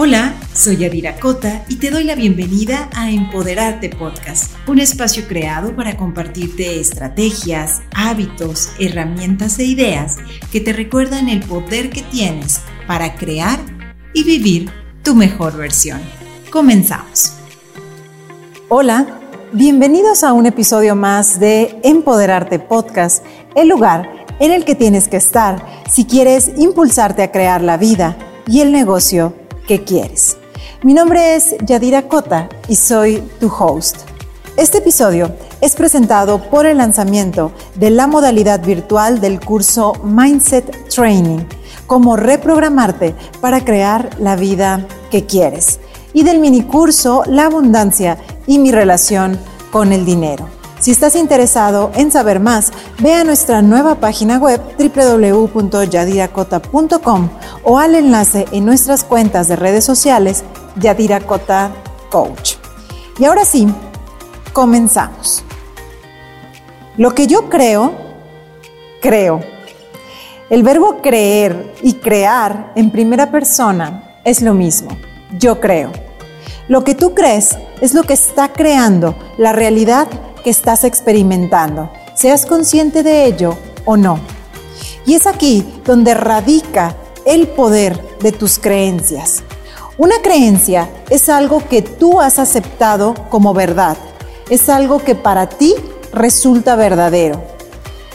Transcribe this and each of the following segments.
Hola, soy Yadira Cota y te doy la bienvenida a Empoderarte Podcast, un espacio creado para compartirte estrategias, hábitos, herramientas e ideas que te recuerdan el poder que tienes para crear y vivir tu mejor versión. Comenzamos. Hola, bienvenidos a un episodio más de Empoderarte Podcast, el lugar en el que tienes que estar si quieres impulsarte a crear la vida y el negocio quieres. Mi nombre es Yadira Cota y soy tu host. Este episodio es presentado por el lanzamiento de la modalidad virtual del curso Mindset Training, cómo reprogramarte para crear la vida que quieres, y del minicurso La abundancia y mi relación con el dinero. Si estás interesado en saber más, ve a nuestra nueva página web www.yadiracota.com o al enlace en nuestras cuentas de redes sociales Yadiracota Coach. Y ahora sí, comenzamos. Lo que yo creo, creo. El verbo creer y crear en primera persona es lo mismo. Yo creo. Lo que tú crees es lo que está creando la realidad estás experimentando, seas consciente de ello o no. Y es aquí donde radica el poder de tus creencias. Una creencia es algo que tú has aceptado como verdad, es algo que para ti resulta verdadero,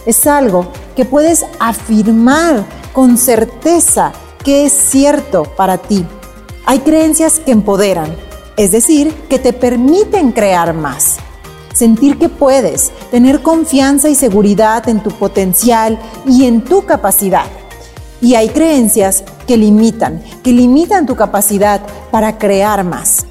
es algo que puedes afirmar con certeza que es cierto para ti. Hay creencias que empoderan, es decir, que te permiten crear más sentir que puedes, tener confianza y seguridad en tu potencial y en tu capacidad. Y hay creencias que limitan, que limitan tu capacidad para crear más.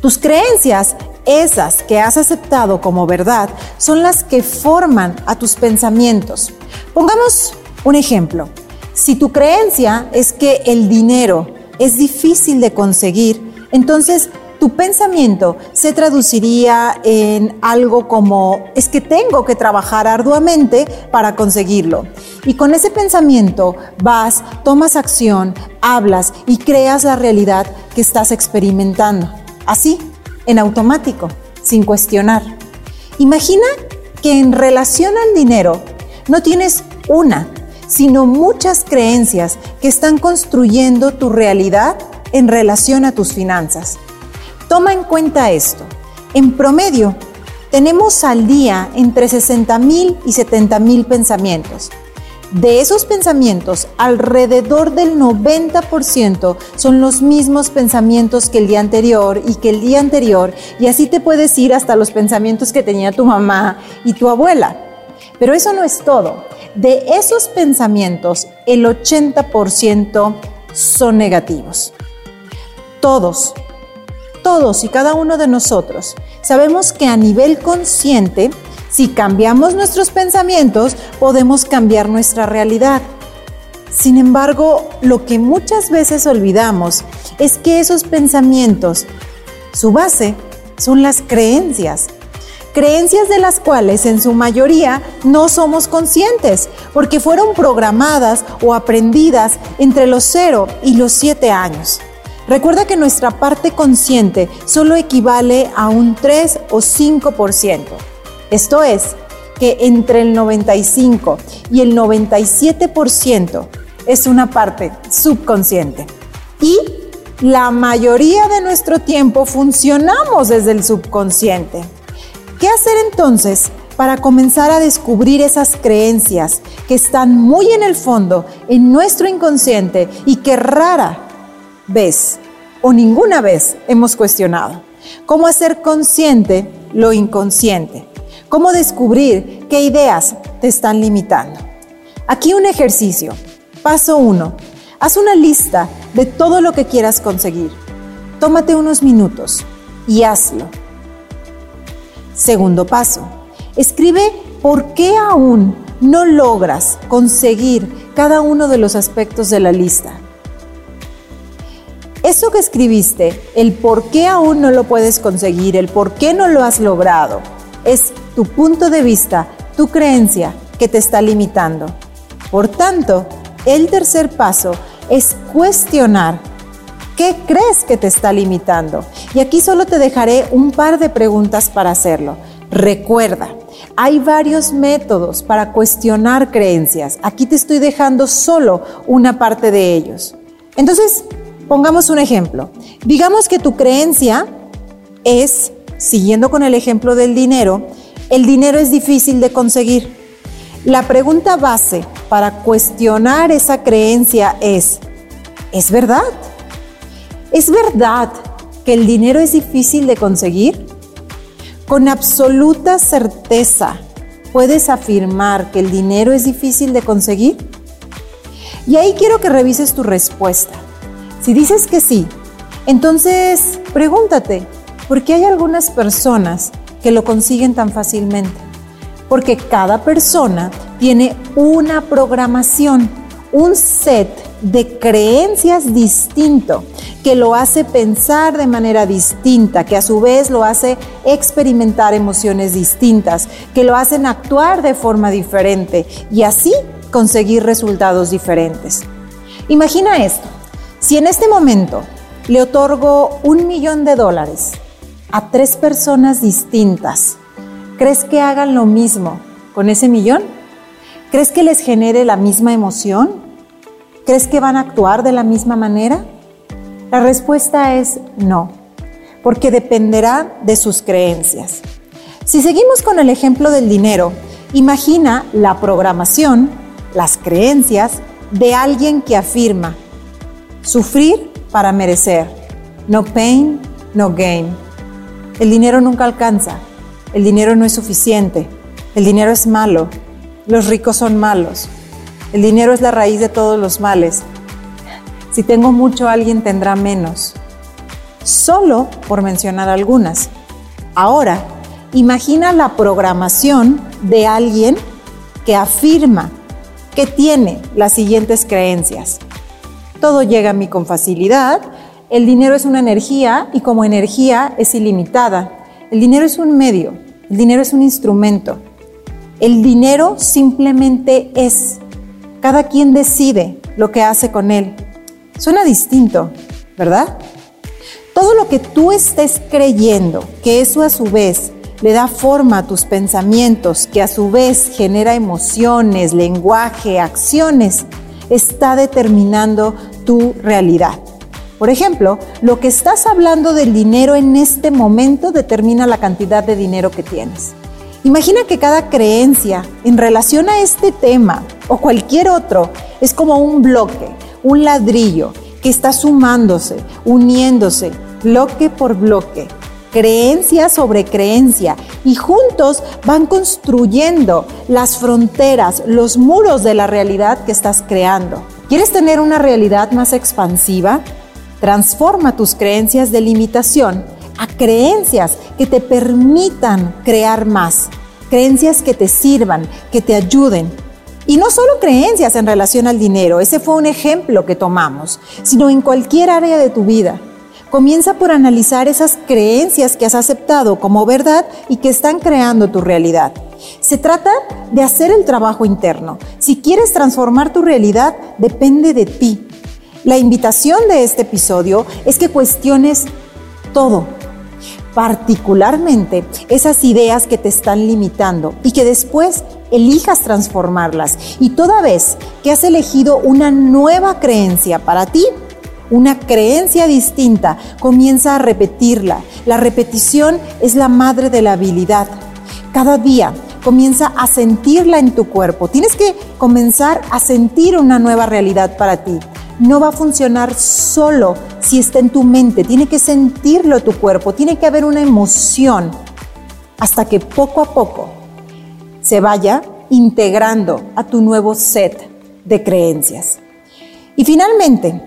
Tus creencias, esas que has aceptado como verdad, son las que forman a tus pensamientos. Pongamos un ejemplo. Si tu creencia es que el dinero es difícil de conseguir, entonces tu pensamiento se traduciría en algo como, es que tengo que trabajar arduamente para conseguirlo. Y con ese pensamiento vas, tomas acción, hablas y creas la realidad que estás experimentando. Así, en automático, sin cuestionar. Imagina que en relación al dinero no tienes una, sino muchas creencias que están construyendo tu realidad en relación a tus finanzas. Toma en cuenta esto. En promedio, tenemos al día entre 60 mil y 70 mil pensamientos. De esos pensamientos, alrededor del 90% son los mismos pensamientos que el día anterior y que el día anterior, y así te puedes ir hasta los pensamientos que tenía tu mamá y tu abuela. Pero eso no es todo. De esos pensamientos, el 80% son negativos. Todos, todos y cada uno de nosotros sabemos que a nivel consciente, si cambiamos nuestros pensamientos, podemos cambiar nuestra realidad. Sin embargo, lo que muchas veces olvidamos es que esos pensamientos, su base, son las creencias. Creencias de las cuales en su mayoría no somos conscientes porque fueron programadas o aprendidas entre los 0 y los 7 años. Recuerda que nuestra parte consciente solo equivale a un 3 o 5%. Esto es, que entre el 95 y el 97% es una parte subconsciente. Y la mayoría de nuestro tiempo funcionamos desde el subconsciente. ¿Qué hacer entonces para comenzar a descubrir esas creencias que están muy en el fondo, en nuestro inconsciente y que rara vez o ninguna vez hemos cuestionado. ¿Cómo hacer consciente lo inconsciente? ¿Cómo descubrir qué ideas te están limitando? Aquí un ejercicio. Paso 1. Haz una lista de todo lo que quieras conseguir. Tómate unos minutos y hazlo. Segundo paso. Escribe por qué aún no logras conseguir cada uno de los aspectos de la lista. Eso que escribiste, el por qué aún no lo puedes conseguir, el por qué no lo has logrado, es tu punto de vista, tu creencia que te está limitando. Por tanto, el tercer paso es cuestionar ¿Qué crees que te está limitando? Y aquí solo te dejaré un par de preguntas para hacerlo. Recuerda, hay varios métodos para cuestionar creencias. Aquí te estoy dejando solo una parte de ellos. Entonces, pongamos un ejemplo. Digamos que tu creencia es, siguiendo con el ejemplo del dinero, el dinero es difícil de conseguir. La pregunta base para cuestionar esa creencia es, ¿es verdad? ¿Es verdad que el dinero es difícil de conseguir? Con absoluta certeza, ¿puedes afirmar que el dinero es difícil de conseguir? Y ahí quiero que revises tu respuesta. Si dices que sí, entonces pregúntate, ¿por qué hay algunas personas que lo consiguen tan fácilmente? Porque cada persona tiene una programación, un set de creencias distinto que lo hace pensar de manera distinta, que a su vez lo hace experimentar emociones distintas, que lo hacen actuar de forma diferente y así conseguir resultados diferentes. Imagina esto, si en este momento le otorgo un millón de dólares a tres personas distintas, ¿crees que hagan lo mismo con ese millón? ¿Crees que les genere la misma emoción? ¿Crees que van a actuar de la misma manera? La respuesta es no, porque dependerá de sus creencias. Si seguimos con el ejemplo del dinero, imagina la programación, las creencias de alguien que afirma sufrir para merecer, no pain, no gain. El dinero nunca alcanza, el dinero no es suficiente, el dinero es malo, los ricos son malos, el dinero es la raíz de todos los males, si tengo mucho, alguien tendrá menos. Solo por mencionar algunas. Ahora, imagina la programación de alguien que afirma que tiene las siguientes creencias. Todo llega a mí con facilidad, el dinero es una energía y como energía es ilimitada. El dinero es un medio, el dinero es un instrumento. El dinero simplemente es. Cada quien decide lo que hace con él. Suena distinto, ¿verdad? Todo lo que tú estés creyendo, que eso a su vez le da forma a tus pensamientos, que a su vez genera emociones, lenguaje, acciones, está determinando tu realidad. Por ejemplo, lo que estás hablando del dinero en este momento determina la cantidad de dinero que tienes. Imagina que cada creencia en relación a este tema o cualquier otro es como un bloque un ladrillo que está sumándose, uniéndose, bloque por bloque, creencia sobre creencia, y juntos van construyendo las fronteras, los muros de la realidad que estás creando. ¿Quieres tener una realidad más expansiva? Transforma tus creencias de limitación a creencias que te permitan crear más, creencias que te sirvan, que te ayuden, y no solo creencias en relación al dinero, ese fue un ejemplo que tomamos, sino en cualquier área de tu vida. Comienza por analizar esas creencias que has aceptado como verdad y que están creando tu realidad. Se trata de hacer el trabajo interno. Si quieres transformar tu realidad, depende de ti. La invitación de este episodio es que cuestiones todo, particularmente esas ideas que te están limitando y que después elijas transformarlas. Y toda vez que has elegido una nueva creencia para ti, una creencia distinta, comienza a repetirla. La repetición es la madre de la habilidad. Cada día comienza a sentirla en tu cuerpo. Tienes que comenzar a sentir una nueva realidad para ti no va a funcionar solo si está en tu mente, tiene que sentirlo tu cuerpo, tiene que haber una emoción hasta que poco a poco se vaya integrando a tu nuevo set de creencias. Y finalmente,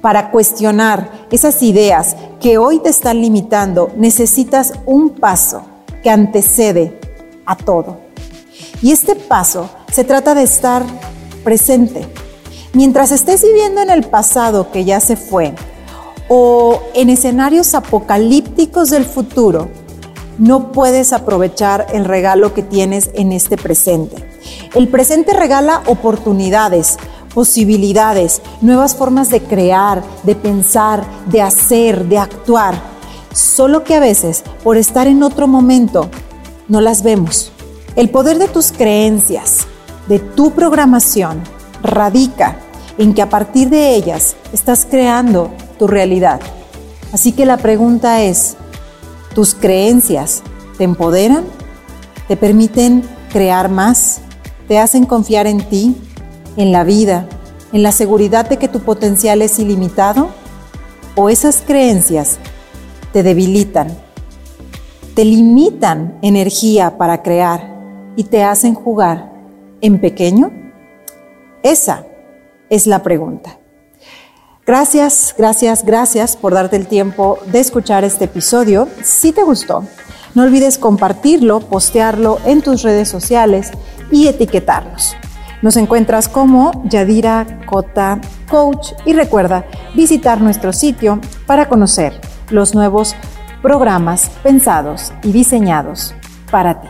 para cuestionar esas ideas que hoy te están limitando, necesitas un paso que antecede a todo. Y este paso se trata de estar presente, Mientras estés viviendo en el pasado que ya se fue o en escenarios apocalípticos del futuro, no puedes aprovechar el regalo que tienes en este presente. El presente regala oportunidades, posibilidades, nuevas formas de crear, de pensar, de hacer, de actuar. Solo que a veces, por estar en otro momento, no las vemos. El poder de tus creencias, de tu programación, radica en que a partir de ellas estás creando tu realidad. Así que la pregunta es, ¿tus creencias te empoderan? ¿Te permiten crear más? ¿Te hacen confiar en ti? En la vida, en la seguridad de que tu potencial es ilimitado? ¿O esas creencias te debilitan, te limitan energía para crear y te hacen jugar en pequeño? Esa es la pregunta. Gracias, gracias, gracias por darte el tiempo de escuchar este episodio. Si te gustó, no olvides compartirlo, postearlo en tus redes sociales y etiquetarnos. Nos encuentras como Yadira Cota Coach y recuerda visitar nuestro sitio para conocer los nuevos programas pensados y diseñados para ti.